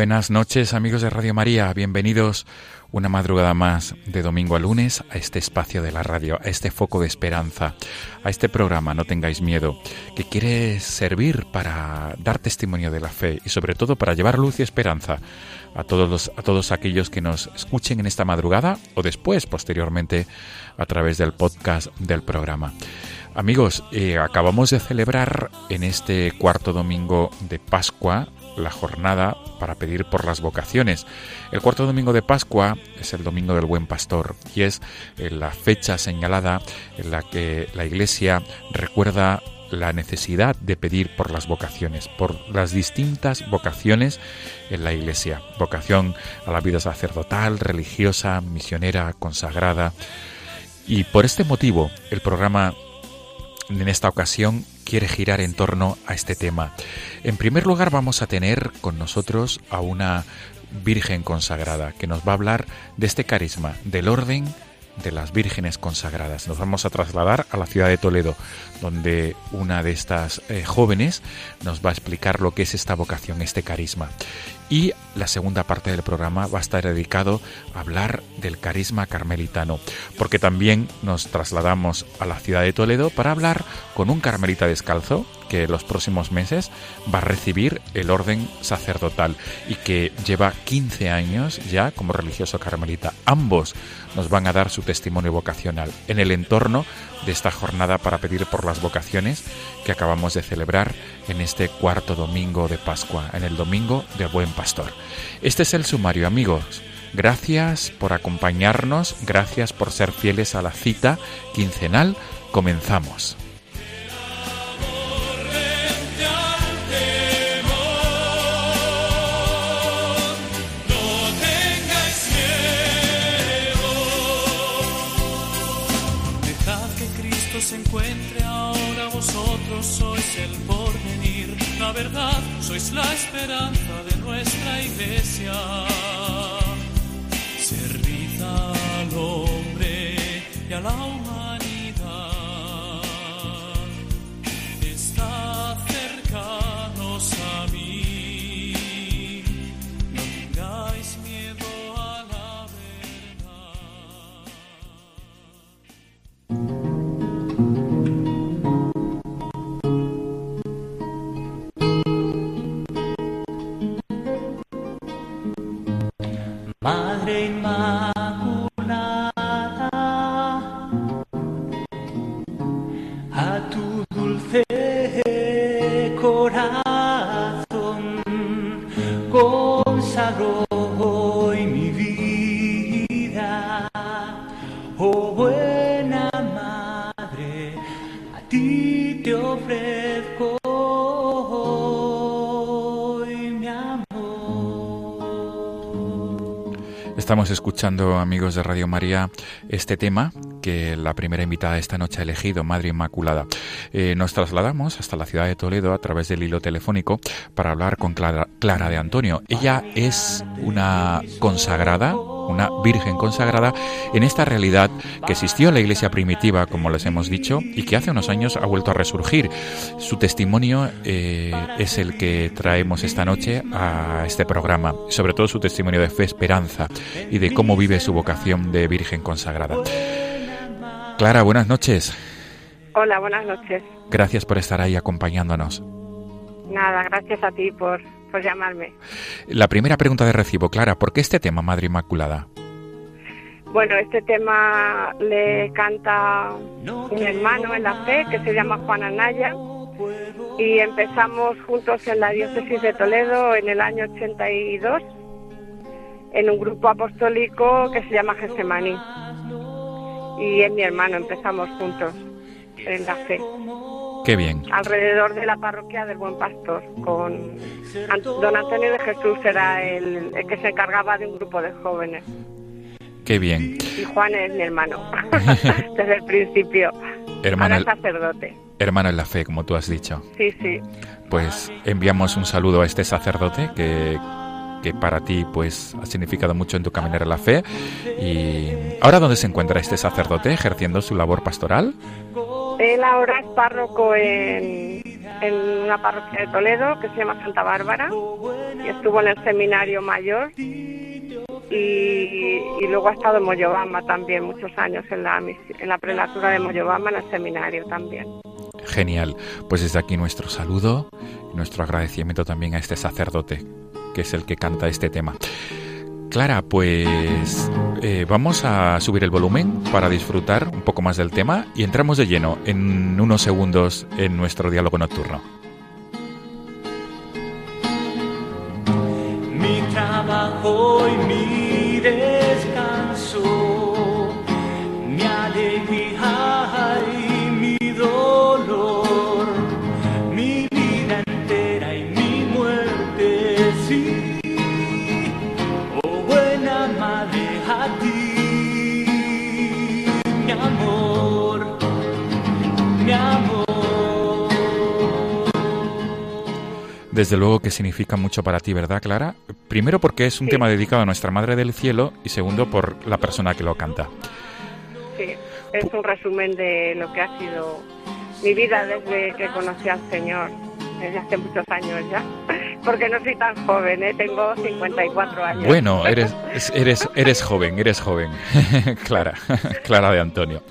Buenas noches amigos de Radio María, bienvenidos una madrugada más de domingo a lunes a este espacio de la radio, a este foco de esperanza, a este programa No tengáis miedo, que quiere servir para dar testimonio de la fe y sobre todo para llevar luz y esperanza a todos, los, a todos aquellos que nos escuchen en esta madrugada o después, posteriormente, a través del podcast del programa. Amigos, eh, acabamos de celebrar en este cuarto domingo de Pascua la jornada para pedir por las vocaciones. El cuarto domingo de Pascua es el domingo del Buen Pastor y es eh, la fecha señalada en la que la Iglesia recuerda la necesidad de pedir por las vocaciones, por las distintas vocaciones en la Iglesia. Vocación a la vida sacerdotal, religiosa, misionera, consagrada. Y por este motivo el programa en esta ocasión quiere girar en torno a este tema. En primer lugar vamos a tener con nosotros a una Virgen consagrada que nos va a hablar de este carisma, del orden las vírgenes consagradas. Nos vamos a trasladar a la ciudad de Toledo, donde una de estas eh, jóvenes nos va a explicar lo que es esta vocación, este carisma. Y la segunda parte del programa va a estar dedicado a hablar del carisma carmelitano, porque también nos trasladamos a la ciudad de Toledo para hablar con un carmelita descalzo que los próximos meses va a recibir el orden sacerdotal y que lleva 15 años ya como religioso carmelita. Ambos nos van a dar su testimonio vocacional en el entorno de esta jornada para pedir por las vocaciones que acabamos de celebrar en este cuarto domingo de Pascua, en el domingo del Buen Pastor. Este es el sumario, amigos. Gracias por acompañarnos, gracias por ser fieles a la cita quincenal. Comenzamos. Cristo se encuentre ahora, vosotros sois el porvenir, la verdad, sois la esperanza de nuestra iglesia. Servid al hombre y a la humanidad. Amigos de Radio María, este tema que la primera invitada esta noche ha elegido, Madre Inmaculada. Eh, nos trasladamos hasta la ciudad de Toledo a través del hilo telefónico para hablar con Clara, Clara de Antonio. Ella es una consagrada, una virgen consagrada en esta realidad que existió en la iglesia primitiva, como les hemos dicho, y que hace unos años ha vuelto a resurgir. Su testimonio eh, es el que traemos esta noche a este programa, sobre todo su testimonio de fe, esperanza y de cómo vive su vocación de virgen consagrada. Clara, buenas noches. Hola, buenas noches. Gracias por estar ahí acompañándonos. Nada, gracias a ti por, por llamarme. La primera pregunta de recibo, Clara, ¿por qué este tema, Madre Inmaculada? Bueno, este tema le canta mi hermano en la fe, que se llama Juan Anaya, y empezamos juntos en la diócesis de Toledo en el año 82, en un grupo apostólico que se llama Gesemaní. Y es mi hermano, empezamos juntos en la fe. Qué bien. Alrededor de la parroquia del Buen Pastor, con don Antonio de Jesús era el, el que se encargaba de un grupo de jóvenes. Qué bien. Y Juan es mi hermano, desde el principio. Hermano, Ahora sacerdote. hermano en la fe, como tú has dicho. Sí, sí. Pues enviamos un saludo a este sacerdote que, que para ti pues ha significado mucho en tu caminar a la fe. Y ahora dónde se encuentra este sacerdote ejerciendo su labor pastoral? Él ahora es párroco en, en una parroquia de Toledo que se llama Santa Bárbara y estuvo en el seminario mayor y, y luego ha estado en Moyobamba también muchos años en la, en la prelatura de Moyobamba en el seminario también. Genial. Pues desde aquí nuestro saludo y nuestro agradecimiento también a este sacerdote, que es el que canta este tema. Clara, pues eh, vamos a subir el volumen para disfrutar un poco más del tema y entramos de lleno en unos segundos en nuestro diálogo nocturno. mi trabajo y mi Desde luego que significa mucho para ti, ¿verdad, Clara? Primero porque es un Sí. tema dedicado a nuestra Madre del Cielo y segundo por la persona que lo canta. Sí, es un resumen de lo que ha sido mi vida desde que conocí al Señor, desde hace muchos años ya, porque no soy tan joven, ¿eh? tengo 54 años. Bueno, eres, eres, eres joven, eres joven. Clara, Clara de Antonio.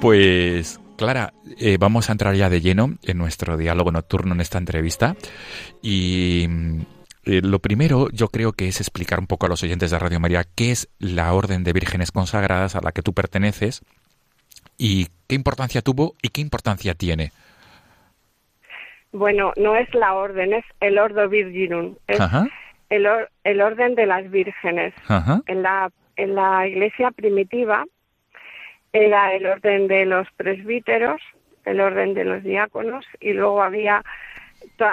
Pues, Clara, eh, vamos a entrar ya de lleno en nuestro diálogo nocturno en esta entrevista. Y mm, eh, lo primero, yo creo que es explicar un poco a los oyentes de Radio María qué es la Orden de Vírgenes Consagradas a la que tú perteneces y qué importancia tuvo y qué importancia tiene. Bueno, no es la orden, es el Ordo Virginum, es el, or- el orden de las vírgenes. ajá, En la, en la iglesia primitiva era el orden de los presbíteros, el orden de los diáconos y luego había,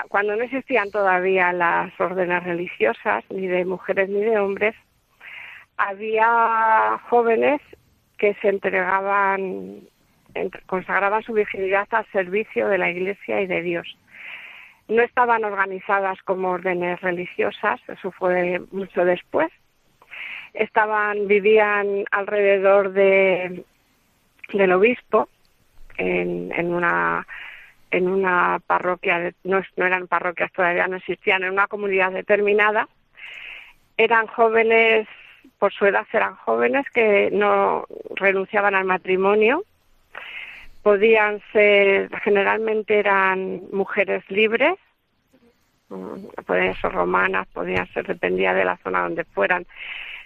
cuando no existían todavía las órdenes religiosas, ni de mujeres ni de hombres, había jóvenes que se entregaban, ent- consagraban su virginidad al servicio de la iglesia y de Dios. No estaban organizadas como órdenes religiosas, eso fue mucho después, estaban vivían alrededor de del obispo en, en una en una parroquia de- no, no eran parroquias todavía no existían en una comunidad determinada. Eran jóvenes por su edad eran jóvenes que no renunciaban al matrimonio. Podían ser generalmente eran mujeres libres mm, podían ser romanas podían ser dependía de la zona donde fueran.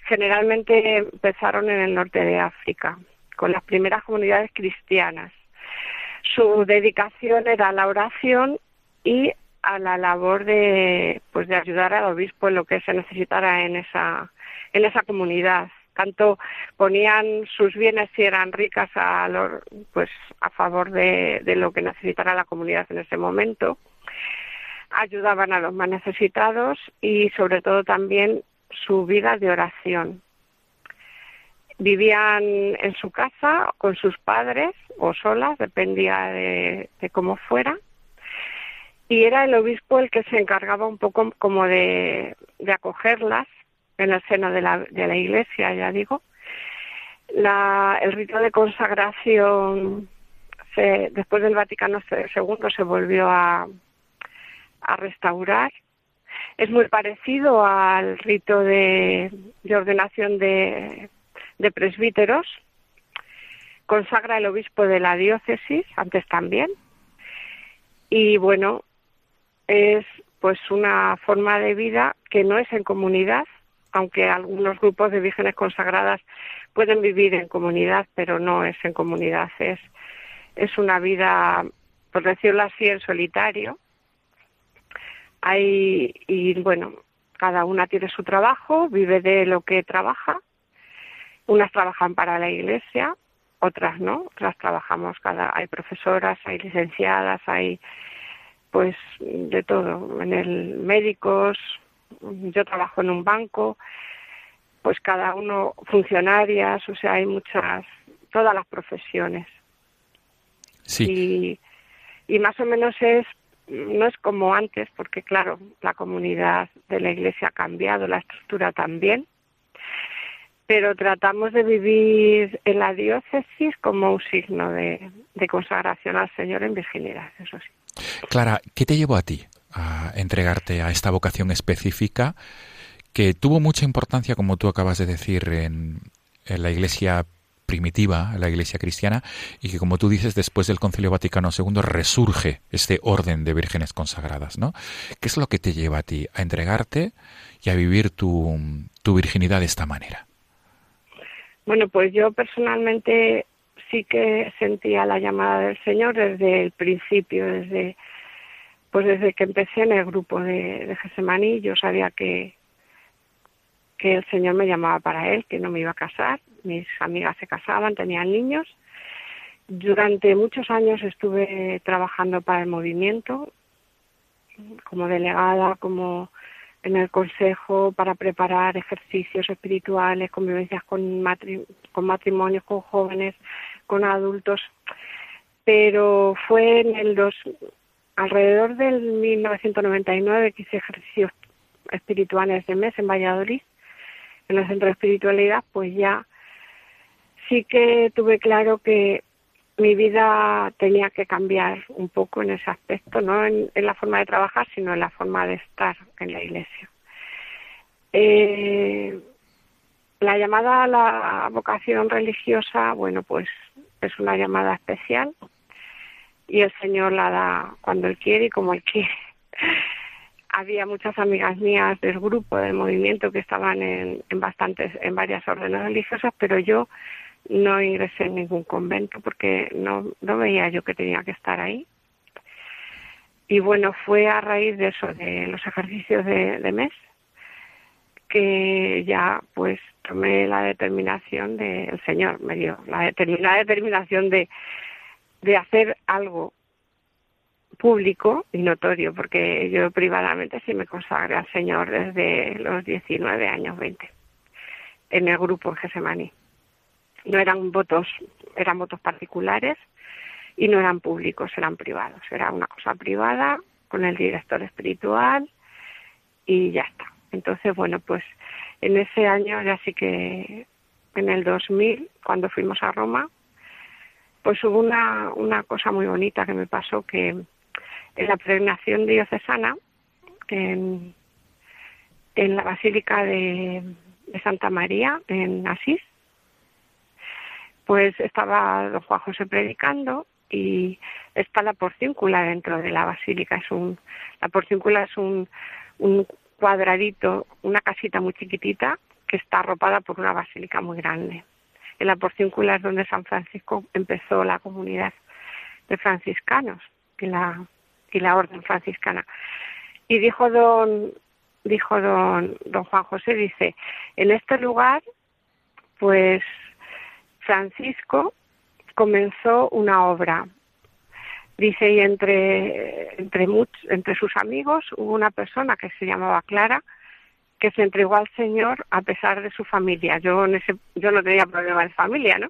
Generalmente empezaron en el norte de África, con las primeras comunidades cristianas. Su dedicación era a la oración y a la labor de pues de ayudar al obispo en lo que se necesitara en esa en esa comunidad. Tanto ponían sus bienes si eran ricas a lo- pues a favor de, de lo que necesitara la comunidad en ese momento ayudaban a los más necesitados y sobre todo también su vida de oración. Vivían en su casa con sus padres o solas, dependía de, cómo fuera. Y era el obispo el que se encargaba un poco como de, acogerlas en el seno de la, de la iglesia, ya digo. La, el rito de consagración se, después del Vaticano II se volvió a, restaurar. Es muy parecido al rito de ordenación de, de presbíteros, consagra el obispo de la diócesis, antes también. Y bueno, es pues una forma de vida que no es en comunidad, aunque algunos grupos de vírgenes consagradas pueden vivir en comunidad, pero no es en comunidad, es, es una vida, por decirlo así, en solitario. Hay, y bueno, cada una tiene su trabajo, vive de lo que trabaja. Unas trabajan para la iglesia, otras no, otras trabajamos cada, hay profesoras, hay licenciadas, hay pues de todo, en el médicos, yo trabajo en un banco, pues cada uno funcionarias, o sea, hay muchas, todas las profesiones. Sí. Y, y más o menos es, no es como antes, porque claro, la comunidad de la iglesia ha cambiado, la estructura también, pero tratamos de vivir en la diócesis como un signo de, consagración al Señor en virginidad, eso sí. Clara, ¿qué te llevó a ti a entregarte a esta vocación específica que tuvo mucha importancia, como tú acabas de decir, en, la iglesia primitiva, en la iglesia cristiana, y que, como tú dices, después del Concilio Vaticano II resurge este orden de vírgenes consagradas, ¿no? ¿Qué es lo que te lleva a ti a entregarte y a vivir tu virginidad de esta manera? Bueno, pues yo personalmente sí que sentía la llamada del Señor desde el principio, desde pues desde que empecé en el grupo de, de Gesemaní, yo sabía que que el Señor me llamaba para él, que no me iba a casar, mis amigas se casaban, tenían niños. Durante muchos años estuve trabajando para el movimiento, como delegada, como en el consejo para preparar ejercicios espirituales, convivencias con, matri con matrimonios, con jóvenes, con adultos. Pero fue en el dos, alrededor del 1999 que hice ejercicios espirituales de mes en Valladolid, en el centro de espiritualidad, pues ya sí que tuve claro que mi vida tenía que cambiar un poco en ese aspecto, no en, la forma de trabajar, sino en la forma de estar en la iglesia. Eh, la llamada a la vocación religiosa, bueno, pues es una llamada especial y el Señor la da cuando Él quiere y como Él quiere. Había muchas amigas mías del grupo, del movimiento, que estaban en, en bastantes, en varias órdenes religiosas, pero yo no ingresé en ningún convento porque no, veía yo que tenía que estar ahí. Y bueno, fue a raíz de eso, de los ejercicios de, mes, que ya pues tomé la determinación de, Señor, me dio la determinada determinación de, de hacer algo público y notorio, porque yo privadamente sí me consagré al Señor desde los 19 años, 20, en el grupo en no eran votos, eran votos particulares y no eran públicos, eran privados. Era una cosa privada con el director espiritual y ya está. Entonces, bueno, pues en ese año ya sí que en el 2000, cuando fuimos a Roma, pues hubo una, una cosa muy bonita que me pasó que en la pregnación diocesana, en, en la Basílica de, de Santa María, en Asís, pues estaba don Juan José predicando y está la porcíncula dentro de la basílica. Es un, la porcíncula es un, un cuadradito, una casita muy chiquitita que está arropada por una basílica muy grande. En la porcíncula es donde San Francisco empezó la comunidad de franciscanos y la, y la orden franciscana. Y dijo don, dijo don, don Juan José, dice, en este lugar, pues Francisco comenzó una obra. Dice, y entre, entre, entre sus amigos hubo una persona que se llamaba Clara, que se entregó al Señor a pesar de su familia. Yo, en ese, yo no tenía problema de familia, ¿no?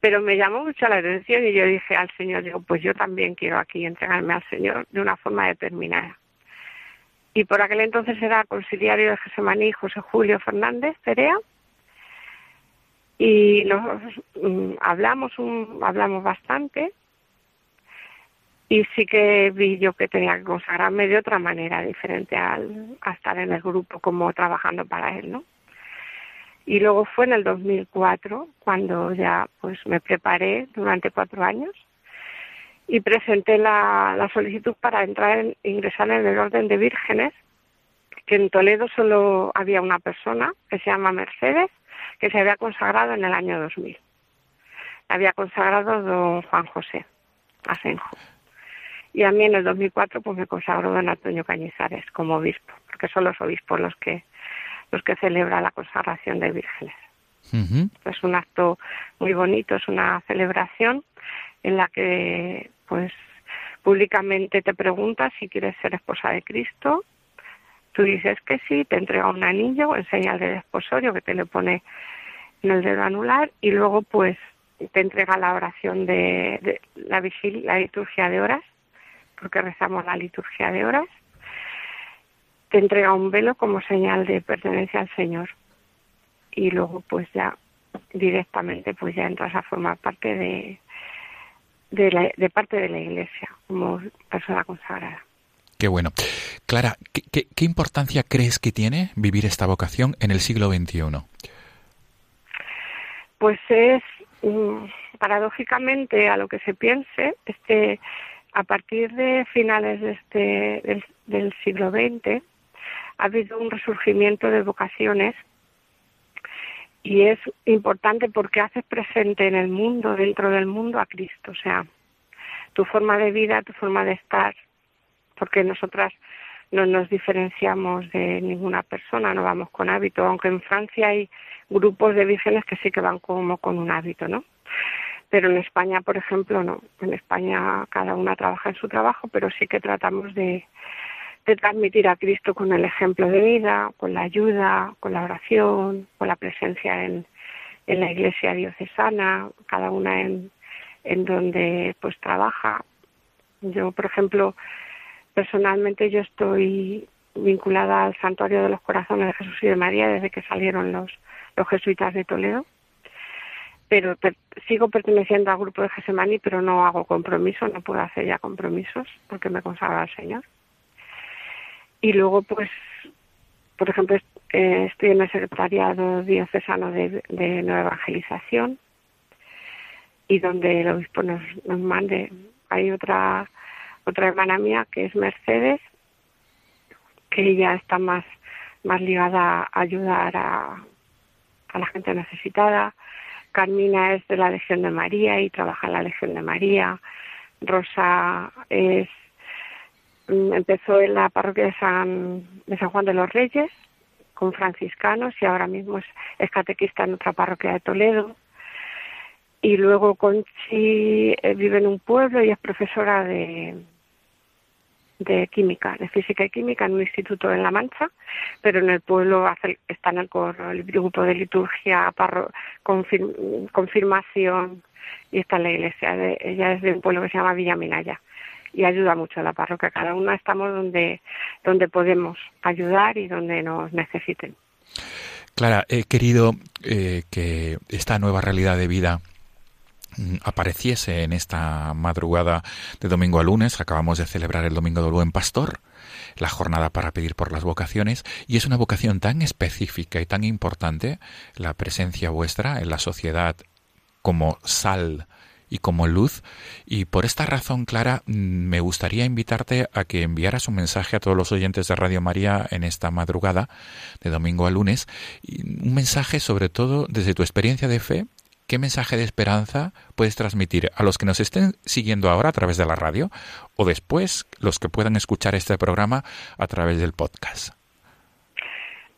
Pero me llamó mucho la atención y yo dije al Señor, digo, pues yo también quiero aquí entregarme al Señor de una forma determinada. Y por aquel entonces era conciliario de Gesemaní José Julio Fernández Perea, y nos mm, hablamos un, hablamos bastante y sí que vi yo que tenía que consagrarme de otra manera diferente al, a estar en el grupo como trabajando para él, ¿no? Y luego fue en el 2004 cuando ya pues me preparé durante cuatro años y presenté la, la solicitud para entrar en, ingresar en el orden de vírgenes, que en Toledo solo había una persona que se llama Mercedes, que se había consagrado en el año 2000. Había consagrado don Juan José Asenjo. Y a mí en el 2004 pues me consagró don Antonio Cañizares como obispo, porque son los obispos los que los que celebran la consagración de vírgenes. Es un acto muy bonito, es una celebración en la que pues públicamente te preguntas si quieres ser esposa de Cristo, tú dices que sí, te entrega un anillo en señal de desposorio que te le pone en el dedo anular y luego pues te entrega la oración de, la vigilia, la liturgia de horas, porque rezamos la liturgia de horas, te entrega un velo como señal de pertenencia al Señor y luego pues ya directamente pues ya entras a formar parte de, de, parte de la Iglesia como persona consagrada. Qué bueno. Clara, ¿qué, importancia crees que tiene vivir esta vocación en el siglo XXI? Pues es, mm, paradójicamente, a lo que se piense, este, a partir de finales de este, del, del siglo XX, ha habido un resurgimiento de vocaciones y es importante porque haces presente en el mundo, dentro del mundo, a Cristo. O sea, tu forma de vida, tu forma de estar, porque nosotras no nos diferenciamos de ninguna persona, no vamos con hábito, aunque en Francia hay grupos de vírgenes que sí que van como con un hábito, ¿no? Pero en España, por ejemplo, no. En España cada una trabaja en su trabajo, pero sí que tratamos de, transmitir a Cristo con el ejemplo de vida, con la ayuda, con la oración, con la presencia en, en la iglesia diocesana, cada una en, en donde pues trabaja. Yo, por ejemplo, personalmente yo estoy vinculada al Santuario de los Corazones de Jesús y de María desde que salieron los, los jesuitas de Toledo, pero sigo perteneciendo al grupo de Gesemani, pero no hago compromisos, no puedo hacer ya compromisos porque me consagra al Señor. Y luego, pues, por ejemplo, eh, estoy en el secretariado diocesano de, Nueva Evangelización y donde el obispo nos, nos mande. Hay otra otra hermana mía que es Mercedes, que ella está más, más ligada a ayudar a, a la gente necesitada. Carmina es de la Legión de María y trabaja en la Legión de María. Rosa es Mm, empezó en la parroquia de San, de San Juan de los Reyes con franciscanos y ahora mismo es, catequista en otra parroquia de Toledo. Y luego Conchi eh, vive en un pueblo y es profesora de, de química, de física y química en un instituto en La Mancha, pero en el pueblo está en el, el grupo de liturgia, confirmación y está en la iglesia. De, ella es de un pueblo que se llama Villa Minaya y ayuda mucho a la parroquia. Cada una estamos donde, donde podemos ayudar y donde nos necesiten. Clara, he querido eh, que esta nueva realidad de vida apareciese en esta madrugada de domingo a lunes. Acabamos de celebrar el Domingo del Buen Pastor, la jornada para pedir por las vocaciones, y es una vocación tan específica y tan importante la presencia vuestra en la sociedad como sal y como luz. Y por esta razón, Clara, mm, me gustaría invitarte a que enviaras un mensaje a todos los oyentes de Radio María en esta madrugada, de domingo a lunes, un mensaje sobre todo desde tu experiencia de fe. ¿Qué mensaje de esperanza puedes transmitir a los que nos estén siguiendo ahora a través de la radio o después los que puedan escuchar este programa a través del podcast?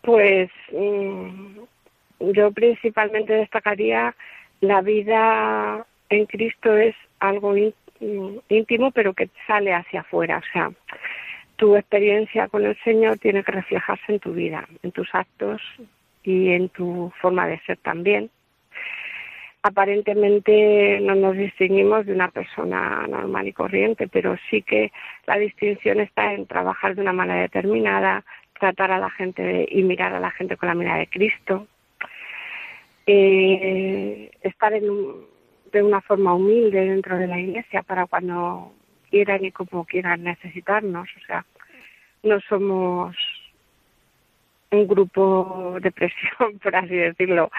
Pues mm, yo principalmente destacaría la vida en Cristo es algo íntimo, pero que sale hacia afuera. O sea, tu experiencia con el Señor tiene que reflejarse en tu vida, en tus actos y en tu forma de ser también. Aparentemente no nos distinguimos de una persona normal y corriente, pero sí que la distinción está en trabajar de una manera determinada, tratar a la gente y mirar a la gente con la mirada de Cristo, eh, estar en un, de una forma humilde dentro de la iglesia para cuando quieran y como quieran necesitarnos. O sea, no somos un grupo de presión, por así decirlo,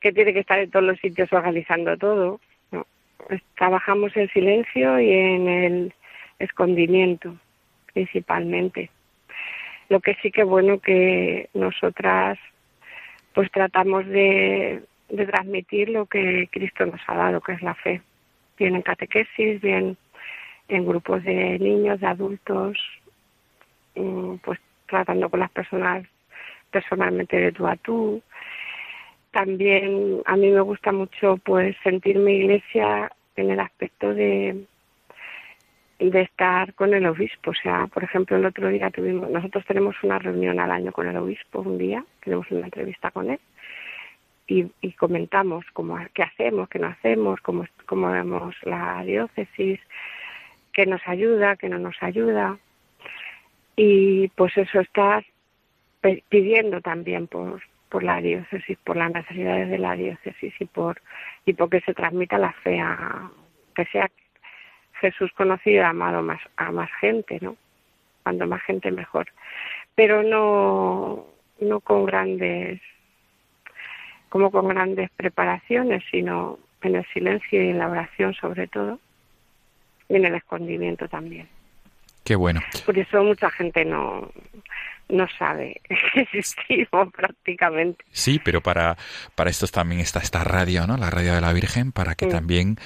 que tiene que estar en todos los sitios organizando todo. Trabajamos en silencio y en el escondimiento, principalmente. Lo que sí que bueno que nosotras pues tratamos de, de transmitir lo que Cristo nos ha dado, que es la fe. Bien en catequesis, bien en grupos de niños, de adultos, mm, pues tratando con las personas personalmente de tú a tú. También a mí me gusta mucho pues sentir mi iglesia en el aspecto de de estar con el obispo. O sea, por ejemplo, el otro día tuvimos, nosotros tenemos una reunión al año con el obispo, un día, tenemos una entrevista con él y, comentamos cómo, qué hacemos, qué no hacemos, cómo, cómo vemos la diócesis, qué nos ayuda, qué no nos ayuda. Y pues eso está pidiendo también por, por la diócesis, por las necesidades de la diócesis y por y porque se transmita la fe a que sea Jesús conocido y amado más a más gente, ¿no? Cuando más gente mejor. Pero no no con grandes como con grandes preparaciones, sino en el silencio y en la oración sobre todo y en el escondimiento también. Qué bueno. Por eso mucha gente no, no sabe que existimos prácticamente. Sí, pero para, para esto también está esta radio, ¿no? La radio de la Virgen, para que también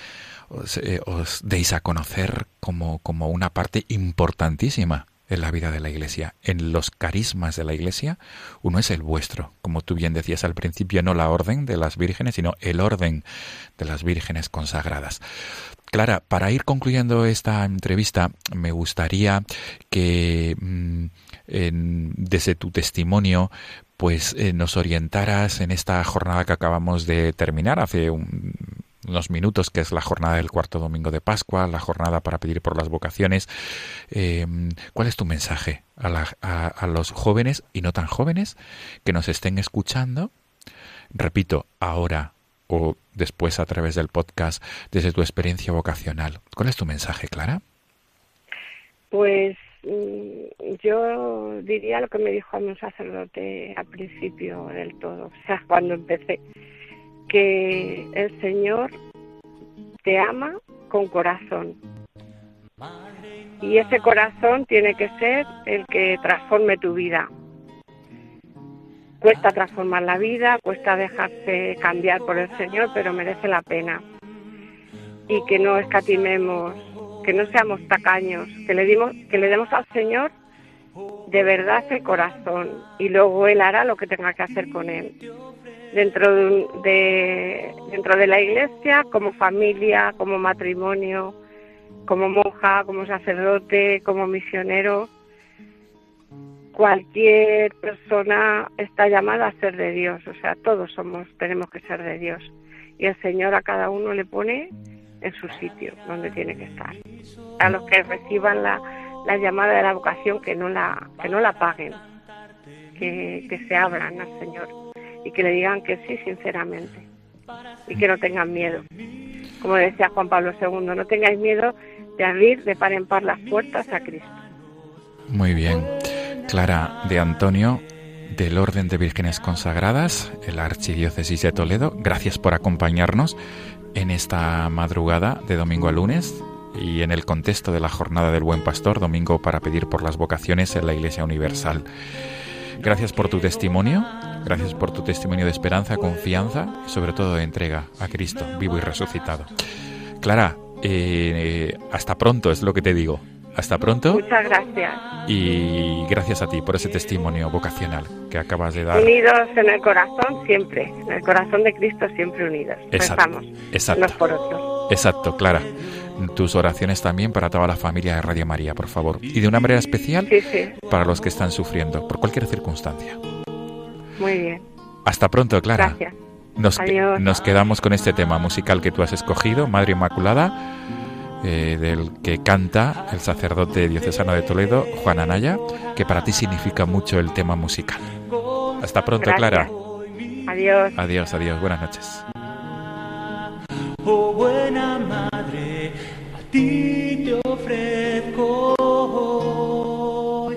os, eh, os, deis a conocer como, como una parte importantísima en la vida de la Iglesia, en los carismas de la Iglesia, uno es el vuestro, como tú bien decías al principio, no la orden de las vírgenes, sino el orden de las vírgenes consagradas. Clara, para ir concluyendo esta entrevista, me gustaría que mm, desde tu testimonio pues eh, nos orientaras en esta jornada que acabamos de terminar hace unos minutos, que es la jornada del cuarto domingo de Pascua, la jornada para pedir por las vocaciones. Eh, ¿Cuál es tu mensaje a, a los jóvenes y no tan jóvenes que nos estén escuchando? Repito, ahora o después a través del podcast desde tu experiencia vocacional. ¿Cuál es tu mensaje, Clara? Pues yo diría lo que me dijo a mi sacerdote al principio del todo, o sea, cuando empecé, que el Señor te ama con corazón. Y ese corazón tiene que ser el que transforme tu vida, Cuesta transformar la vida, cuesta dejarse cambiar por el Señor, pero merece la pena. Y que no escatimemos, que no seamos tacaños, que le, dimos, que le demos al Señor de verdad el corazón y luego Él hará lo que tenga que hacer con Él. Dentro de, de, dentro de la iglesia, como familia, como matrimonio, como monja, como sacerdote, como misionero, cualquier persona está llamada a ser de Dios, o sea, todos somos, tenemos que ser de Dios. Y el Señor a cada uno le pone en su sitio, donde tiene que estar. A los que reciban la, la llamada de la vocación, que no la, que no la paguen, que, que se abran al Señor y que le digan que sí sinceramente y que no tengan miedo. Como decía Juan Pablo II, no tengáis miedo de abrir de par en par las puertas a Cristo. Muy bien. Clara de Antonio, del Orden de Vírgenes Consagradas, el Archidiócesis de Toledo, gracias por acompañarnos en esta madrugada de domingo a lunes y en el contexto de la Jornada del Buen Pastor, domingo para pedir por las vocaciones en la Iglesia Universal. Gracias por tu testimonio, gracias por tu testimonio de esperanza, confianza y sobre todo de entrega a Cristo, vivo y resucitado. Clara, eh, hasta pronto es lo que te digo. Hasta pronto. Muchas gracias. Y gracias a ti por ese testimonio vocacional que acabas de dar. Unidos en el corazón siempre, en el corazón de Cristo siempre unidos. Exacto. exacto. unos por otros. Exacto, Clara. Tus oraciones también para toda la familia de Radio María, por favor. Y de una manera especial para los que están sufriendo, por cualquier circunstancia. Muy bien. Hasta pronto, Clara. Gracias. Nos, nos quedamos con este tema musical que tú has escogido, Madre Inmaculada eh, del que canta el sacerdote diocesano de Toledo, Juan Anaya, que para ti significa mucho el tema musical. Hasta pronto, Clara. Adiós. Adiós, adiós. Buenas noches. Oh buena madre, a ti te ofrezco hoy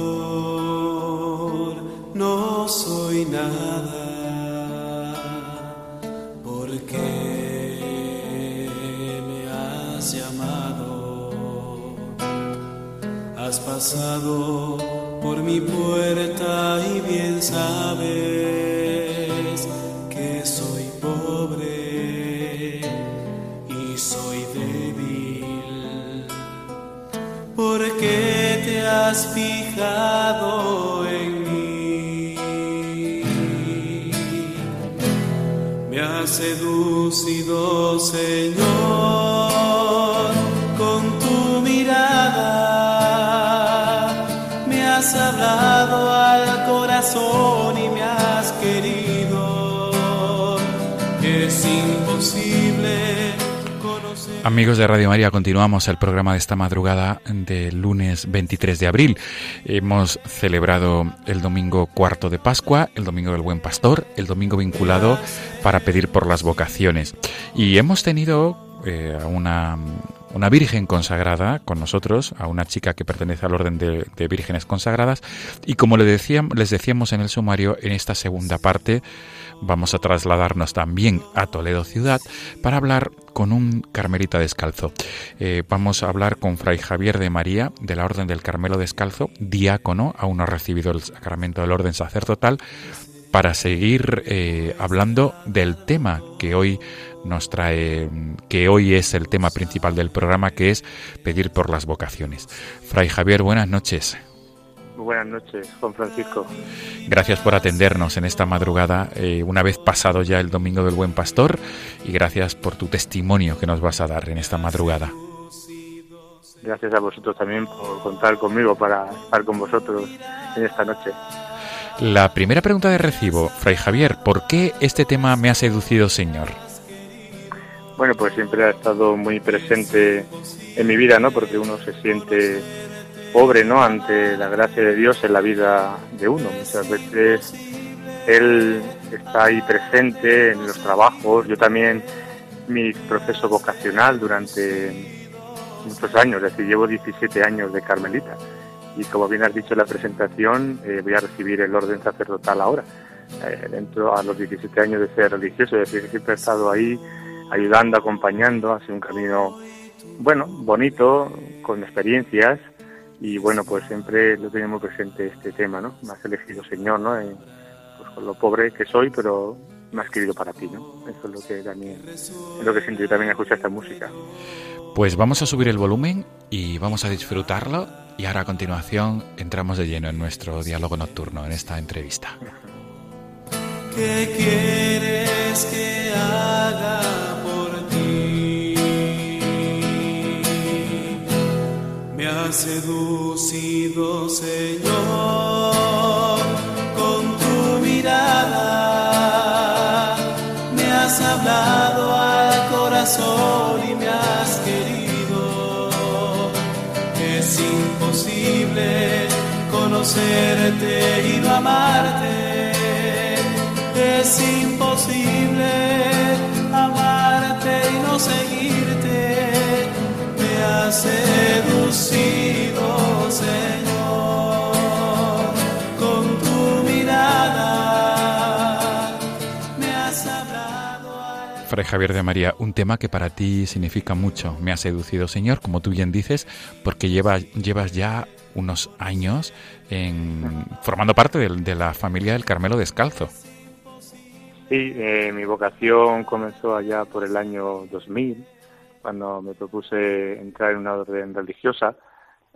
por mi puerta Amigos de Radio María, continuamos el programa de esta madrugada del lunes 23 de abril. Hemos celebrado el domingo cuarto de Pascua, el domingo del Buen Pastor, el domingo vinculado para pedir por las vocaciones. Y hemos tenido eh, una, una virgen consagrada con nosotros, a una chica que pertenece al orden de, de vírgenes consagradas. Y como le decíamos, les decíamos en el sumario, en esta segunda parte vamos a trasladarnos también a Toledo ciudad para hablar con un carmelita descalzo. Eh, vamos a hablar con Fray Javier de María de la Orden del Carmelo Descalzo, diácono, aún no ha recibido el sacramento del orden sacerdotal, para seguir eh, hablando del tema que hoy nos trae, que hoy es el tema principal del programa, que es pedir por las vocaciones. Fray Javier, buenas noches. Buenas noches, Juan Francisco. Gracias por atendernos en esta madrugada, eh, una vez pasado ya el Domingo del Buen Pastor, y gracias por tu testimonio que nos vas a dar en esta madrugada. Gracias a vosotros también por contar conmigo para estar con vosotros en esta noche. La primera pregunta de recibo, Fray Javier, ¿por qué este tema me ha seducido, Señor? Bueno, pues siempre ha estado muy presente en mi vida, ¿no? Porque uno se siente pobre, ¿no? Ante la gracia de Dios en la vida de uno. Muchas veces Él está ahí presente en los trabajos. Yo también, mi proceso vocacional durante muchos años, es decir, llevo 17 años de Carmelita. Y como bien has dicho en la presentación, eh, voy a recibir el orden sacerdotal ahora. Eh, dentro a los 17 años de ser religioso, es decir, siempre he estado ahí ayudando, acompañando, ha sido un camino, bueno, bonito, con experiencias, y bueno, pues siempre lo tenemos presente este tema, ¿no? Me has elegido Señor, ¿no? Eh, pues con lo pobre que soy, pero me has querido para ti, ¿no? Eso es lo que también, es lo que siento yo también escuchar esta música. Pues vamos a subir el volumen y vamos a disfrutarlo y ahora a continuación entramos de lleno en nuestro diálogo nocturno, en esta entrevista. ¿Qué quieres que haga has seducido, Señor, con tu mirada. Me has hablado al corazón y me has querido. Es imposible conocerte y no amarte. Es imposible amarte y no seguirte. Me has seducido, Señor, con tu mirada. Me has hablado al Fray Javier de María, un tema que para ti significa mucho. Me ha seducido, Señor, como tú bien dices, porque llevas, llevas ya unos años en, formando parte de, de la familia del Carmelo Descalzo. Sí, eh, mi vocación comenzó allá por el año 2000 cuando me propuse entrar en una orden religiosa,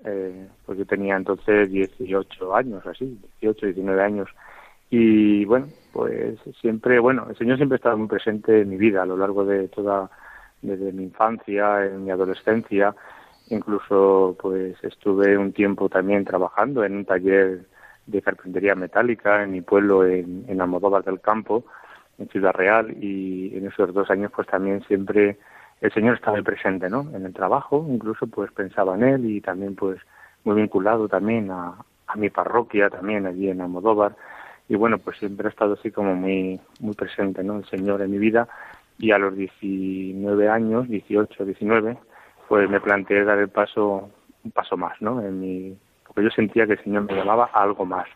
eh, porque tenía entonces 18 años, así, 18, 19 años. Y bueno, pues siempre, bueno, el Señor siempre ha estado muy presente en mi vida a lo largo de toda, desde mi infancia, en mi adolescencia. Incluso, pues estuve un tiempo también trabajando en un taller de carpintería metálica en mi pueblo, en, en Almodóvar del Campo, en Ciudad Real, y en esos dos años, pues también siempre el Señor estaba presente, ¿no? En el trabajo, incluso pues pensaba en él y también pues muy vinculado también a, a mi parroquia también allí en Almodóvar y bueno pues siempre ha estado así como muy muy presente, ¿no? El Señor en mi vida y a los 19 años, 18, 19, pues me planteé dar el paso un paso más, ¿no? En mi porque yo sentía que el Señor me llamaba a algo más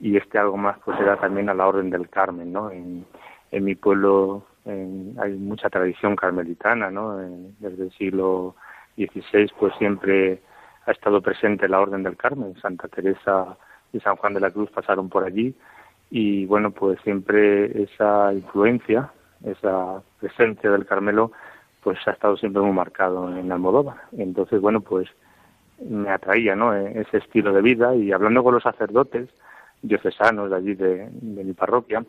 y este algo más pues era también a la Orden del Carmen, ¿no? En, en mi pueblo hay mucha tradición carmelitana, ¿no? desde el siglo XVI, pues siempre ha estado presente la Orden del Carmen. Santa Teresa y San Juan de la Cruz pasaron por allí y, bueno, pues siempre esa influencia, esa presencia del Carmelo, pues ha estado siempre muy marcado en Almodóvar. Entonces, bueno, pues me atraía, ¿no? Ese estilo de vida y hablando con los sacerdotes diocesanos de allí de mi parroquia,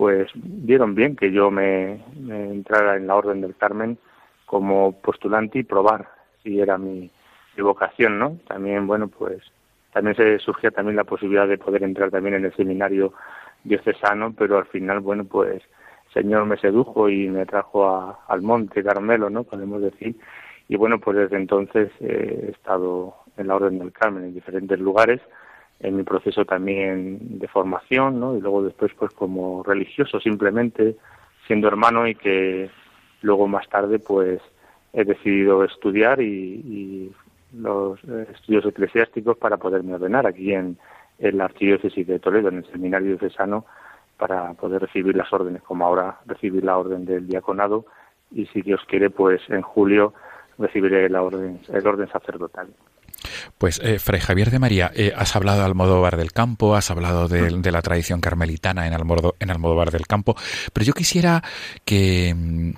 pues vieron bien que yo me, entrara en la Orden del Carmen como postulante y probar si era mi, vocación, ¿no? También, bueno, pues también se surgía también la posibilidad de poder entrar también en el seminario diocesano, pero al final, bueno, pues Señor me sedujo y me trajo al Monte Carmelo, ¿no? Podemos decir. Y bueno, pues desde entonces he estado en la Orden del Carmen en diferentes lugares en mi proceso también de formación, ¿no? Y luego después, pues como religioso simplemente, siendo hermano y que luego más tarde, pues he decidido estudiar y, los estudios eclesiásticos para poderme ordenar aquí en, en, la Archidiócesis de Toledo, en el Seminario Diocesano, para poder recibir las órdenes, como ahora recibir la orden del diaconado y si Dios quiere, pues en julio recibiré la orden, el orden sacerdotal. Pues, eh, Fray Javier de María, eh, has hablado de Almodóvar del Campo, has hablado de, la tradición carmelitana en, en Almodóvar del Campo, pero yo quisiera que mm,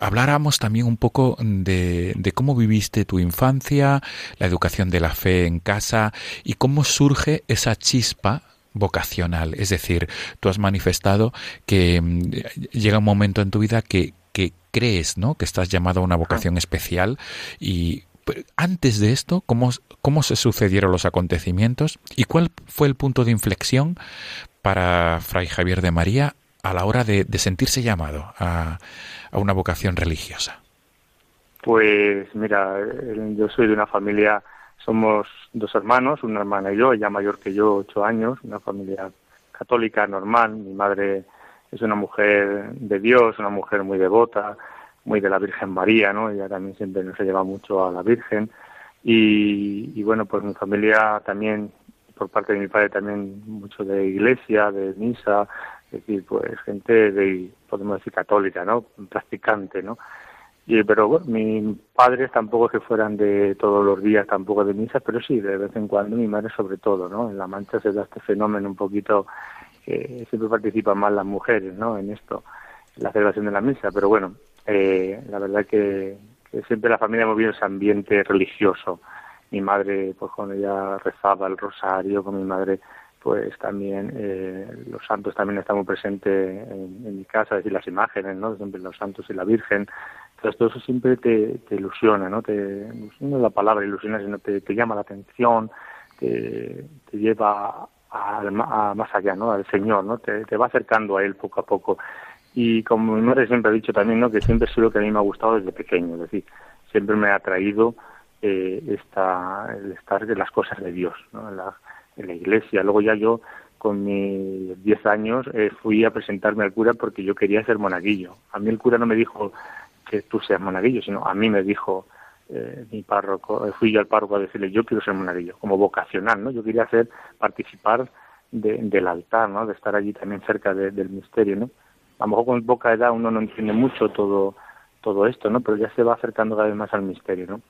habláramos también un poco de, cómo viviste tu infancia, la educación de la fe en casa y cómo surge esa chispa vocacional. Es decir, tú has manifestado que mm, llega un momento en tu vida que, que crees, ¿no? Que estás llamado a una vocación especial y antes de esto, ¿cómo, ¿cómo se sucedieron los acontecimientos y cuál fue el punto de inflexión para Fray Javier de María a la hora de, sentirse llamado a, una vocación religiosa? Pues mira, yo soy de una familia, somos dos hermanos, una hermana y yo, ella mayor que yo, ocho años, una familia católica normal. Mi madre es una mujer de Dios, una mujer muy devota, muy de la Virgen María, ¿no? Ella también siempre nos lleva mucho a la Virgen. Y, bueno, pues mi familia también, por parte de mi padre también mucho de iglesia, de misa, es decir, pues gente de, podemos decir, católica, ¿no? Practicante, ¿no? Y, pero bueno, mis padres tampoco que fueran de todos los días, tampoco de misa, pero sí, de vez en cuando, mi madre sobre todo, ¿no? En La Mancha se da este fenómeno un poquito que siempre participan más las mujeres, ¿no? En esto, en la celebración de la misa, pero bueno, eh, la verdad que, siempre la familia hemos vivido ese ambiente religioso. Mi madre, pues cuando ella rezaba el rosario, con mi madre, pues también eh, los santos también están muy presentes en, mi casa, es decir, las imágenes, ¿no? Siempre los santos y la Virgen. Entonces todo eso siempre te, ilusiona, ¿no? Te, no la palabra ilusiona, sino te, te llama la atención, te, te lleva a, más allá, ¿no? Al Señor, ¿no? Te, te va acercando a Él poco a poco. Y como mi madre siempre ha dicho también, ¿no? que siempre es lo que a mí me ha gustado desde pequeño, es decir, siempre me ha atraído eh, esta, el estar de las cosas de Dios, ¿no? en, la, en la iglesia. Luego ya yo, con mis 10 años, eh, fui a presentarme al cura porque yo quería ser monaguillo. A mí el cura no me dijo que tú seas monaguillo, sino a mí me dijo eh, mi párroco, eh, fui yo al párroco a decirle yo quiero ser monaguillo, como vocacional, ¿no? Yo quería hacer, participar de, del altar, ¿no? De estar allí también cerca del misterio, ¿no? A lo mejor con poca edad uno no entiende mucho todo todo esto, ¿no? Pero ya se va acercando cada vez más al misterio, ¿no?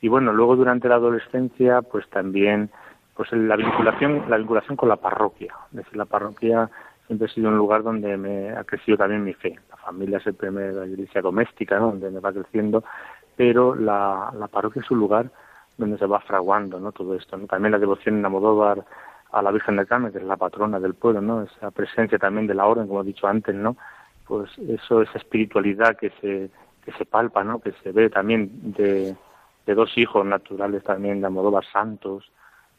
Y bueno, luego durante la adolescencia, pues también, pues la vinculación, la vinculación con la parroquia. Es decir, la parroquia siempre ha sido un lugar donde me ha crecido también mi fe. La familia es el primer, la iglesia doméstica, ¿no? Donde me va creciendo. pero la, la parroquia es un lugar donde se va fraguando ¿no? todo esto. ¿no? También la devoción en Amodóvar a la Virgen del Carmen, que es la patrona del pueblo, ¿no? esa presencia también de la orden, como he dicho antes, ¿no? pues eso, esa espiritualidad que se, que se palpa, ¿no? que se ve también de, de dos hijos naturales también de Amodóvar Santos,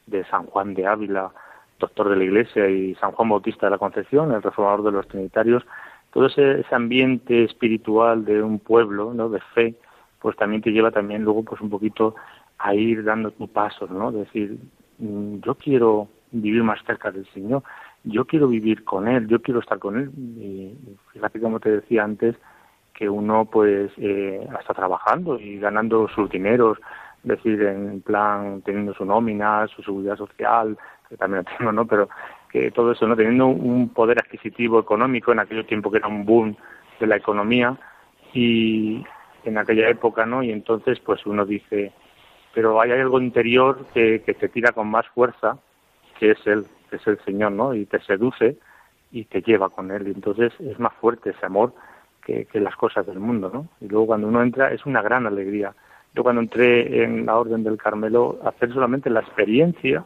de San Juan de Ávila, doctor de la Iglesia, y San Juan Bautista de la Concepción, el reformador de los Trinitarios, todo ese, ese ambiente espiritual de un pueblo, ¿no? de fe, pues también te lleva también luego pues un poquito a ir dando tu paso, ¿no? Decir, mm, yo quiero vivir más cerca del Señor, yo quiero vivir con Él, yo quiero estar con Él. Y fíjate como te decía antes, que uno pues eh, está trabajando y ganando sus dineros, es decir, en plan teniendo su nómina, su seguridad social, que también lo tengo, ¿no? Pero que todo eso, ¿no? Teniendo un poder adquisitivo económico en aquel tiempo que era un boom de la economía y en aquella época, ¿no? Y entonces pues uno dice, pero hay algo interior que, que te tira con más fuerza, que es Él, que es el Señor, ¿no? Y te seduce y te lleva con Él. Y entonces es más fuerte ese amor que, que las cosas del mundo, ¿no? Y luego cuando uno entra es una gran alegría. Yo cuando entré en la Orden del Carmelo, hacer solamente la experiencia,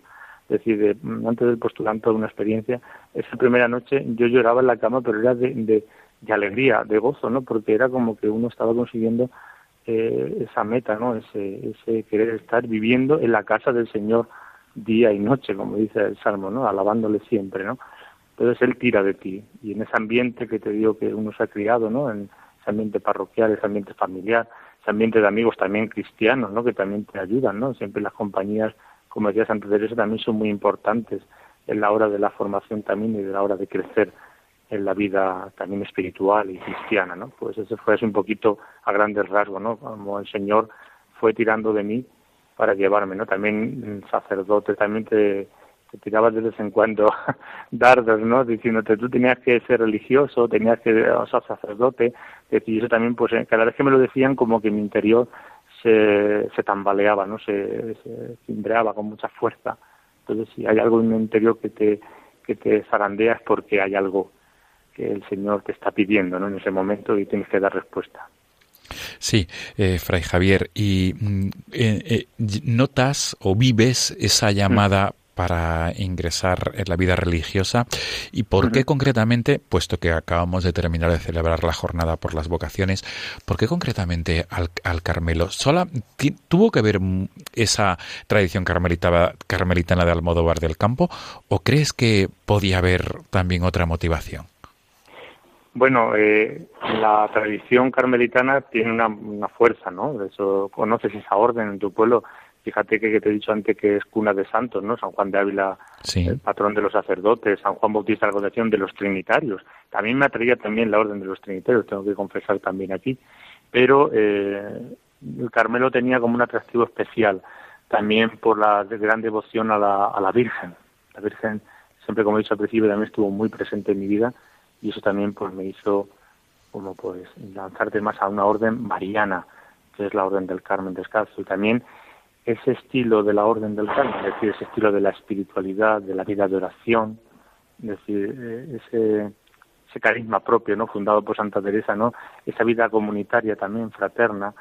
es decir, antes del postulante de una experiencia, esa primera noche yo lloraba en la cama, pero era de, de, de alegría, de gozo, ¿no? Porque era como que uno estaba consiguiendo eh, esa meta, ¿no? Ese, ese querer estar viviendo en la casa del Señor día y noche, como dice el Salmo, ¿no? Alabándole siempre, ¿no? Entonces Él tira de ti. Y en ese ambiente que te digo que uno se ha criado, ¿no? En ese ambiente parroquial, ese ambiente familiar, ese ambiente de amigos también cristianos, ¿no? Que también te ayudan, ¿no? Siempre las compañías, como decía Santa Teresa, también son muy importantes en la hora de la formación también y de la hora de crecer en la vida también espiritual y cristiana, ¿no? Pues ese fue un poquito a grandes rasgos, ¿no? Como el Señor fue tirando de mí para llevarme, ¿no? También sacerdote, también te, te tirabas de vez en cuando dardos, ¿no? Diciéndote, tú tenías que ser religioso, tenías que ser sacerdote, y eso también, pues eh, cada vez que me lo decían, como que mi interior se, se tambaleaba, ¿no? Se, se cimbreaba con mucha fuerza. Entonces, si hay algo en mi interior que te, que te zarandea es porque hay algo que el Señor te está pidiendo ¿no? en ese momento y tienes que dar respuesta. Sí, eh, Fray Javier, ¿y mm, eh, eh, notas o vives esa llamada para ingresar en la vida religiosa y por qué concretamente, puesto que acabamos de terminar de celebrar la jornada por las vocaciones, ¿por qué concretamente al, al Carmelo? ¿Sola, ¿Tuvo que ver esa tradición carmelita, carmelitana de Almodóvar del Campo o crees que podía haber también otra motivación? Bueno, eh, la tradición carmelitana tiene una, una fuerza, ¿no? De eso conoces esa orden en tu pueblo. Fíjate que, que, te he dicho antes que es cuna de santos, ¿no? San Juan de Ávila, sí. el patrón de los sacerdotes, San Juan Bautista de la Concepción de los Trinitarios. También me atraía también la orden de los Trinitarios, tengo que confesar también aquí. Pero eh, el Carmelo tenía como un atractivo especial, también por la gran devoción a la, a la Virgen. La Virgen, siempre como he dicho al principio, también estuvo muy presente en mi vida y eso también pues me hizo como pues lanzarte más a una orden mariana que es la orden del Carmen descalzo y también ese estilo de la orden del Carmen es decir ese estilo de la espiritualidad de la vida de oración es decir eh, ese ese carisma propio no fundado por Santa Teresa no esa vida comunitaria también fraterna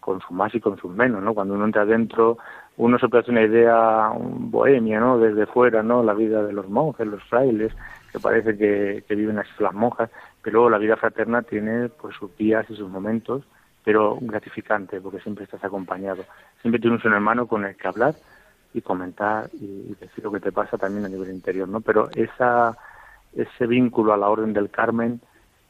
con su más y con sus menos, ¿no? Cuando uno entra adentro, uno se puede hacer una idea bohemia, ¿no? Desde fuera, ¿no? La vida de los monjes, los frailes, que parece que, que viven así las monjas, pero la vida fraterna tiene pues sus días y sus momentos, pero gratificante, porque siempre estás acompañado. Siempre tienes un hermano con el que hablar y comentar y decir lo que te pasa también a nivel interior, ¿no? Pero esa, ese vínculo a la Orden del Carmen,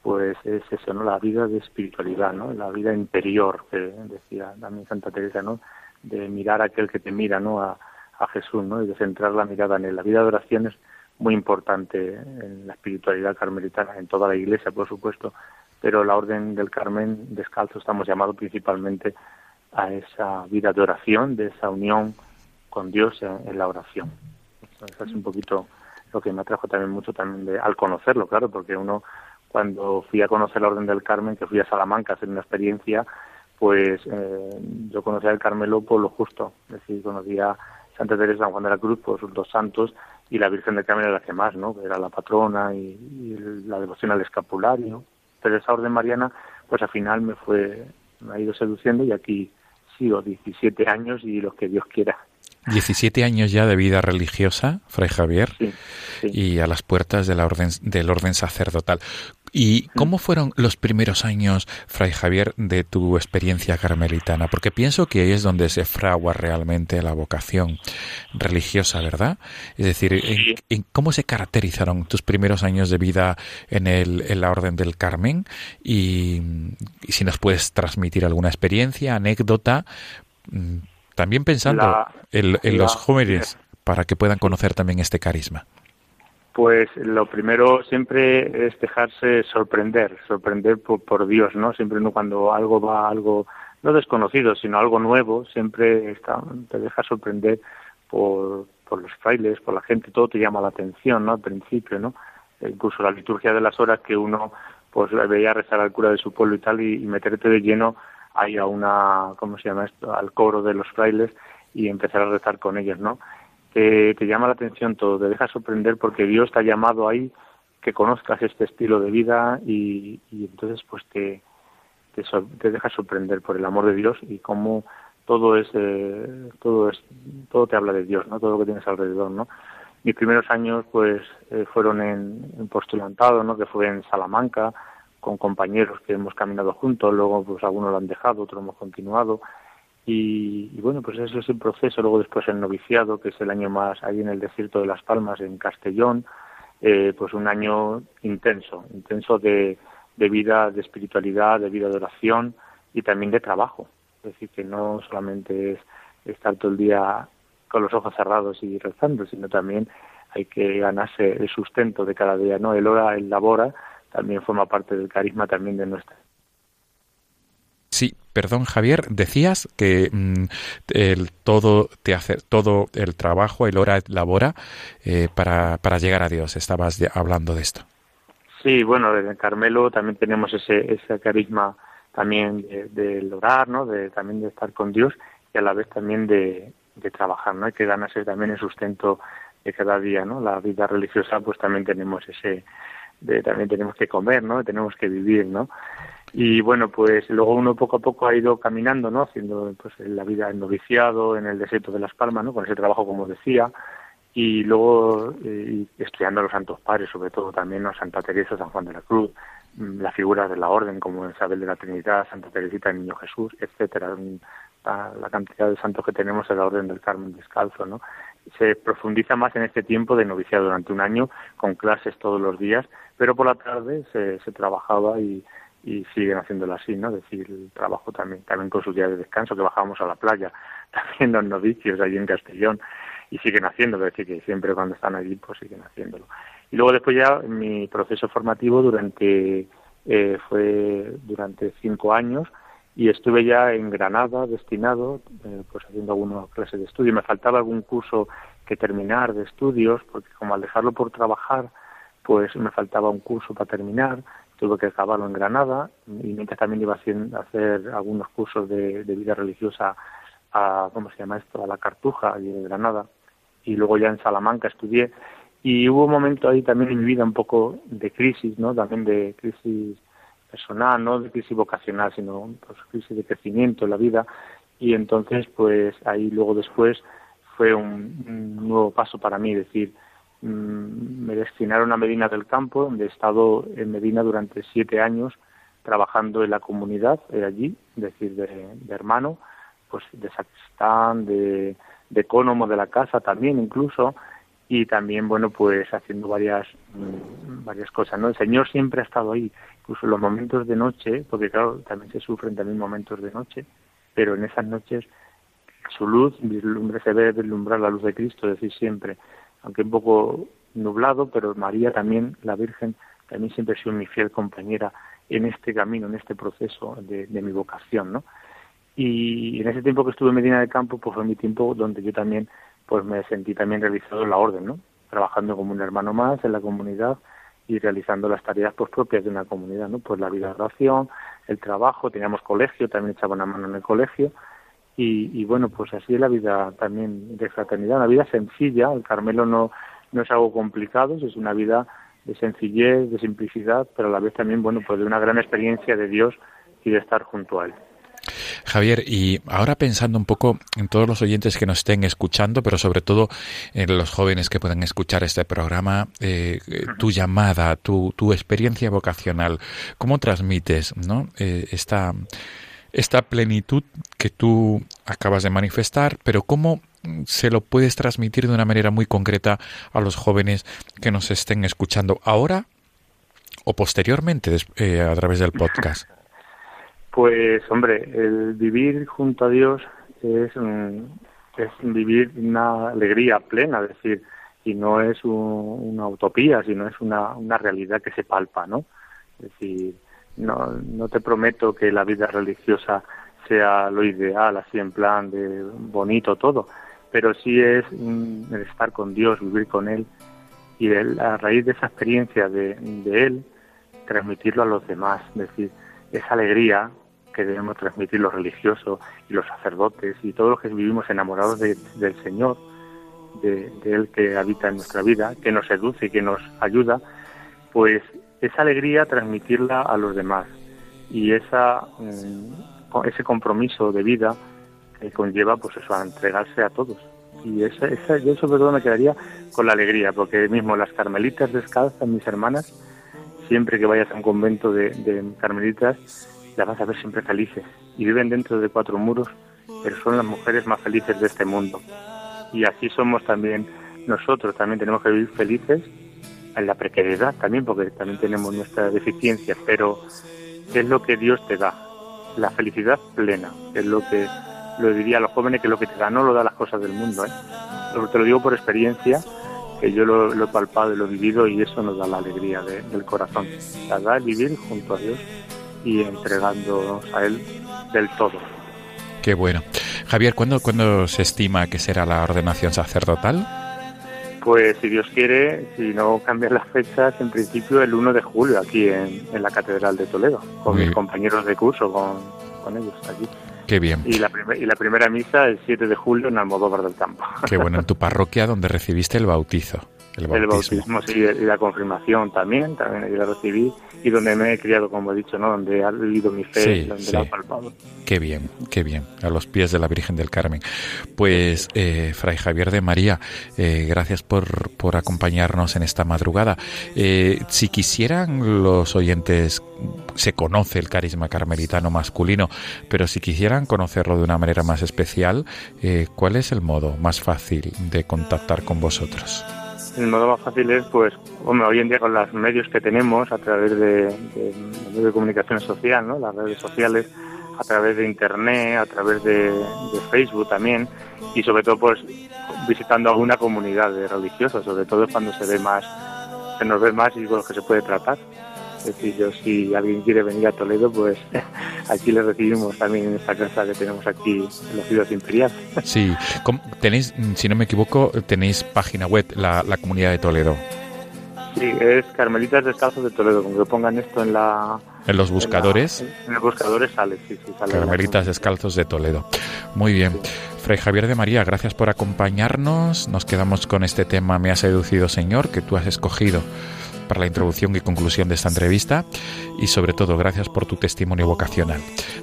pues es eso, ¿no? La vida de espiritualidad, ¿no? La vida interior, que decía también Santa Teresa, ¿no? De mirar a aquel que te mira, ¿no? A, a Jesús, ¿no? Y de centrar la mirada en él. La vida de oración es muy importante en la espiritualidad carmelitana, en toda la iglesia, por supuesto, pero la Orden del Carmen Descalzo estamos llamados principalmente a esa vida de oración, de esa unión con Dios en, en la oración. Eso es un poquito lo que me atrajo también mucho también de, al conocerlo, claro, porque uno cuando fui a conocer la Orden del Carmen, que fui a Salamanca a hacer una experiencia, pues eh, yo conocí al Carmelo por lo justo, es decir, conocía Santa Teresa San Juan de la Cruz por sus dos santos y la Virgen del Carmen era la que más, ¿no? Era la patrona y, y, la devoción al escapulario. Pero esa orden mariana, pues al final me fue, me ha ido seduciendo y aquí sí, o 17 años y lo que Dios quiera. 17 años ya de vida religiosa, Fray Javier, y a las puertas de la orden, del orden sacerdotal. ¿Y cómo fueron los primeros años, Fray Javier, de tu experiencia carmelitana? Porque pienso que ahí es donde se fragua realmente la vocación religiosa, ¿verdad? Es decir, ¿en, cómo se caracterizaron tus primeros años de vida en, el, en la Orden del Carmen? Y, si nos puedes transmitir alguna experiencia, anécdota, mm, también pensando en, los jóvenes para que puedan conocer también este carisma. Pues lo primero siempre es dejarse sorprender, sorprender por, Dios, ¿no? Siempre no cuando algo va algo no desconocido, sino algo nuevo, siempre está, te deja sorprender por, por los frailes, por la gente, todo te llama la atención, ¿no? Al principio, ¿no? E incluso la liturgia de las horas que uno pues veía rezar al cura de su pueblo y tal y, meterte de lleno ahí a una, ¿cómo se llama esto? Al coro de los frailes y empezar a rezar con ellos, ¿no? Te, llama la atención todo, te deja sorprender porque Dios te ha llamado ahí que conozcas este estilo de vida y, entonces pues te, te, deja sorprender por el amor de Dios y cómo todo es, eh, todo es, todo te habla de Dios, ¿no? Todo lo que tienes alrededor, ¿no? Mis primeros años pues eh, fueron en, en, postulantado, ¿no? Que fue en Salamanca con compañeros que hemos caminado juntos, luego pues algunos lo han dejado, otros hemos continuado y, bueno, pues ese es el proceso. Luego después el noviciado, que es el año más ahí en el desierto de Las Palmas, en Castellón, eh, pues un año intenso, intenso de, de vida, de espiritualidad, de vida de oración y también de trabajo. Es decir, que no solamente es estar todo el día con los ojos cerrados y rezando, sino también hay que ganarse el sustento de cada día, ¿no? El hora, el labora, también forma parte del carisma también de nuestra perdón Javier, decías que mm, el todo te hace todo el trabajo, el hora labora eh, para, para llegar a Dios. Estabas hablando de esto. Sí, bueno, en Carmelo también tenemos ese ese carisma también del de orar, ¿no? De también de estar con Dios y a la vez también de, de trabajar, ¿no? Hay que ganarse también el sustento de cada día, ¿no? La vida religiosa, pues también tenemos ese de también tenemos que comer, ¿no? Tenemos que vivir, ¿no? Y bueno, pues luego uno poco a poco ha ido caminando, ¿no? Haciendo pues la vida en noviciado, en el desierto de Las Palmas, ¿no? Con ese trabajo, como decía, y luego eh, estudiando a los santos padres, sobre todo también, ¿no? Santa Teresa, San Juan de la Cruz, mm, las figuras de la orden, como Isabel de la Trinidad, Santa Teresita, el Niño Jesús, etcétera, la, cantidad de santos que tenemos en la Orden del Carmen Descalzo, ¿no? Se profundiza más en este tiempo de noviciado durante un año, con clases todos los días, pero por la tarde se, se trabajaba y y siguen haciéndolo así, ¿no? Es decir, el trabajo también, también con sus días de descanso, que bajábamos a la playa, también los novicios allí en Castellón, y siguen haciéndolo, es decir, que siempre cuando están allí, pues siguen haciéndolo. Y luego después ya mi proceso formativo durante, eh, fue durante cinco años, y estuve ya en Granada destinado, eh, pues haciendo algunas clases de estudio. Me faltaba algún curso que terminar de estudios, porque como al dejarlo por trabajar, pues me faltaba un curso para terminar tuve que acabarlo en Granada y mientras también iba a hacer algunos cursos de, vida religiosa a, ¿cómo se llama esto?, a la Cartuja, allí en Granada, y luego ya en Salamanca estudié, y hubo un momento ahí también en mi vida un poco de crisis, ¿no?, también de crisis personal, no de crisis vocacional, sino pues, crisis de crecimiento en la vida, y entonces pues ahí luego después fue un nuevo paso para mí, decir, me destinaron a Medina del Campo, donde he estado en Medina durante siete años trabajando en la comunidad de allí, decir, de, hermano, pues de sacristán, de, de de la casa también incluso, y también, bueno, pues haciendo varias, mm, varias cosas, ¿no? El Señor siempre ha estado ahí, incluso en los momentos de noche, porque claro, también se sufren también momentos de noche, pero en esas noches su luz se ve deslumbrar la luz de Cristo, es decir, siempre aunque un poco nublado, pero María también, la Virgen, también siempre ha sido mi fiel compañera en este camino, en este proceso de, mi vocación, ¿no? Y en ese tiempo que estuve en Medina del Campo, pues fue mi tiempo donde yo también, pues me sentí también realizado en la orden, ¿no? Trabajando como un hermano más en la comunidad y realizando las tareas pues propias de una comunidad, ¿no? Pues la vida de oración, el trabajo, teníamos colegio, también echaba una mano en el colegio y, bueno, pues así es la vida también de fraternidad, una vida sencilla, el Carmelo no, no es algo complicado, es una vida de sencillez, de simplicidad, pero a la vez también, bueno, pues de una gran experiencia de Dios y de estar junto a Él. Javier, y ahora pensando un poco en todos los oyentes que nos estén escuchando, pero sobre todo en los jóvenes que puedan escuchar este programa, eh, tu llamada, tu, tu, experiencia vocacional, ¿cómo transmites ¿no? Eh, esta, esta plenitud que tú acabas de manifestar, pero cómo se lo puedes transmitir de una manera muy concreta a los jóvenes que nos estén escuchando ahora o posteriormente eh, a través del podcast? Pues hombre, el vivir junto a Dios es, es vivir una alegría plena, es decir, y no es una utopía, sino es una, una realidad que se palpa, ¿no? Es decir, no, no te prometo que la vida religiosa sea lo ideal, así en plan de bonito todo, pero sí es el estar con Dios, vivir con Él y a raíz de esa experiencia de, de Él, transmitirlo a los demás, es decir, esa alegría que debemos transmitir los religiosos y los sacerdotes y todos los que vivimos enamorados del Señor, de, Él que habita en nuestra vida, que nos seduce y que nos ayuda, pues esa alegría transmitirla a los demás y esa, mm, ese compromiso de vida que conlleva pues eso, a entregarse a todos. Y esa, esa, yo sobre todo me quedaría con la alegría, porque mismo las carmelitas descalzas, mis hermanas, siempre que vayas a un convento de, de carmelitas, las vas a ver siempre felices. Y viven dentro de cuatro muros, pero son las mujeres más felices de este mundo. Y así somos también nosotros, también tenemos que vivir felices en la precariedad también, porque también tenemos nuestra deficiencia, pero es lo que Dios te da, la felicidad plena, es lo que lo diría a los jóvenes que lo que te da no lo da las cosas del mundo, ¿eh? te lo digo por experiencia, que yo lo, he palpado y lo he vivido y eso nos da la alegría del corazón, la da el vivir junto a Dios y entregándonos a Él del todo. Qué bueno. Javier, ¿cuándo, ¿cuándo se estima que será la ordenación sacerdotal? Pues si Dios quiere, si no cambian las fechas, en principio el 1 de julio aquí en, la Catedral de Toledo, con mis compañeros de curso, con, con ellos allí. Qué bien. Y la, y la primera misa el 7 de julio en Almodóvar del Campo. Qué bueno, en tu parroquia donde recibiste el bautizo. El bautismo. sí, y la confirmación también, también ahí la recibí, y donde me he criado, como he dicho, ¿no? Donde ha vivido mi fe, donde la he palpado. Qué bien, qué bien, a los pies de la Virgen del Carmen. Pues, eh, Fray Javier de María, eh, gracias por, por acompañarnos en esta madrugada. Eh, si quisieran los oyentes, se conoce el carisma carmelitano masculino, pero si quisieran conocerlo de una manera más especial, ¿cuál es el modo más fácil de contactar con vosotros? El modo más fácil es, pues, hoy en día con los medios que tenemos a través de, de, de comunicación social, ¿no? Las redes sociales, a través de internet, a través de, Facebook también, y sobre todo, pues, visitando alguna comunidad de religiosos, sobre todo cuando se ve más, se nos ve más y con los que se puede tratar. Es decir, yo si alguien quiere venir a Toledo, pues aquí le recibimos también en esta casa que tenemos aquí en la ciudad imperial. Sí, tenéis, si no me equivoco, tenéis página web, la, comunidad de Toledo. Sí, es Carmelitas Descalzos de Toledo, como que pongan esto en la... En los buscadores. En, los buscadores sale, sí, sí, sale. Carmelitas Descalzos de Toledo. Muy bien. Fray Javier de María, gracias por acompañarnos. Nos quedamos con este tema Me ha seducido Señor, que tú has escogido para la introducción y conclusión de esta entrevista y sobre todo gracias por tu testimonio vocacional.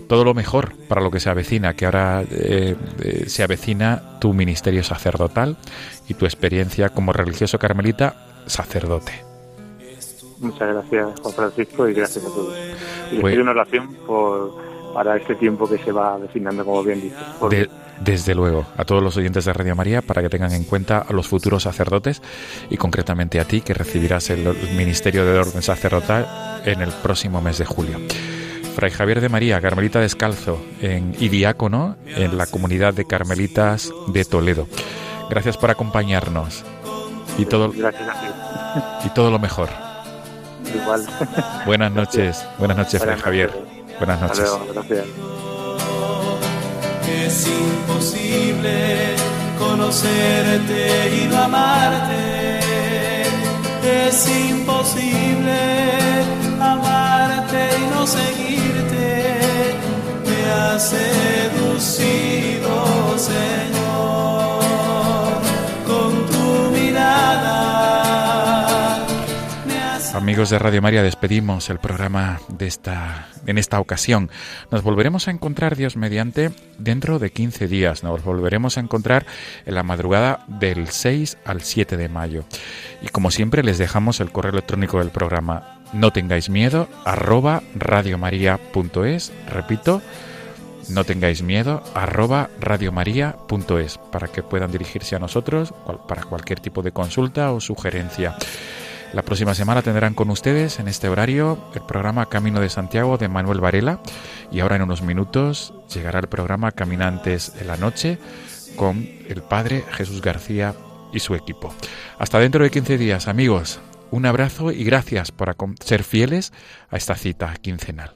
Todo lo mejor para lo que se avecina, que ahora eh, eh, se avecina tu ministerio sacerdotal y tu experiencia como religioso carmelita sacerdote. Muchas gracias Juan Francisco y gracias a todos. Y les pido una oración por, para este tiempo que se va avecinando, como bien dices. Desde luego, a todos los oyentes de Radio María para que tengan en cuenta a los futuros sacerdotes y concretamente a ti que recibirás el ministerio de orden sacerdotal en el próximo mes de julio. Fray Javier de María, Carmelita Descalzo en, y diácono en la comunidad de Carmelitas de Toledo. Gracias por acompañarnos y todo, y todo lo mejor. Igual. Buenas noches, buenas noches, Fray Javier. Buenas noches. gracias es imposible conocerte y no amarte. Es imposible amarte y no seguirte. Me has Amigos de Radio María, despedimos el programa de esta, en esta ocasión. Nos volveremos a encontrar, Dios mediante, dentro de 15 días. Nos volveremos a encontrar en la madrugada del 6 al 7 de mayo. Y como siempre, les dejamos el correo electrónico del programa. No tengáis miedo, arroba radiomaria.es. Repito, no tengáis miedo, arroba radiomaria.es para que puedan dirigirse a nosotros para cualquier tipo de consulta o sugerencia. La próxima semana tendrán con ustedes en este horario el programa Camino de Santiago de Manuel Varela y ahora en unos minutos llegará el programa Caminantes en la Noche con el Padre Jesús García y su equipo. Hasta dentro de 15 días, amigos. Un abrazo y gracias por ser fieles a esta cita quincenal.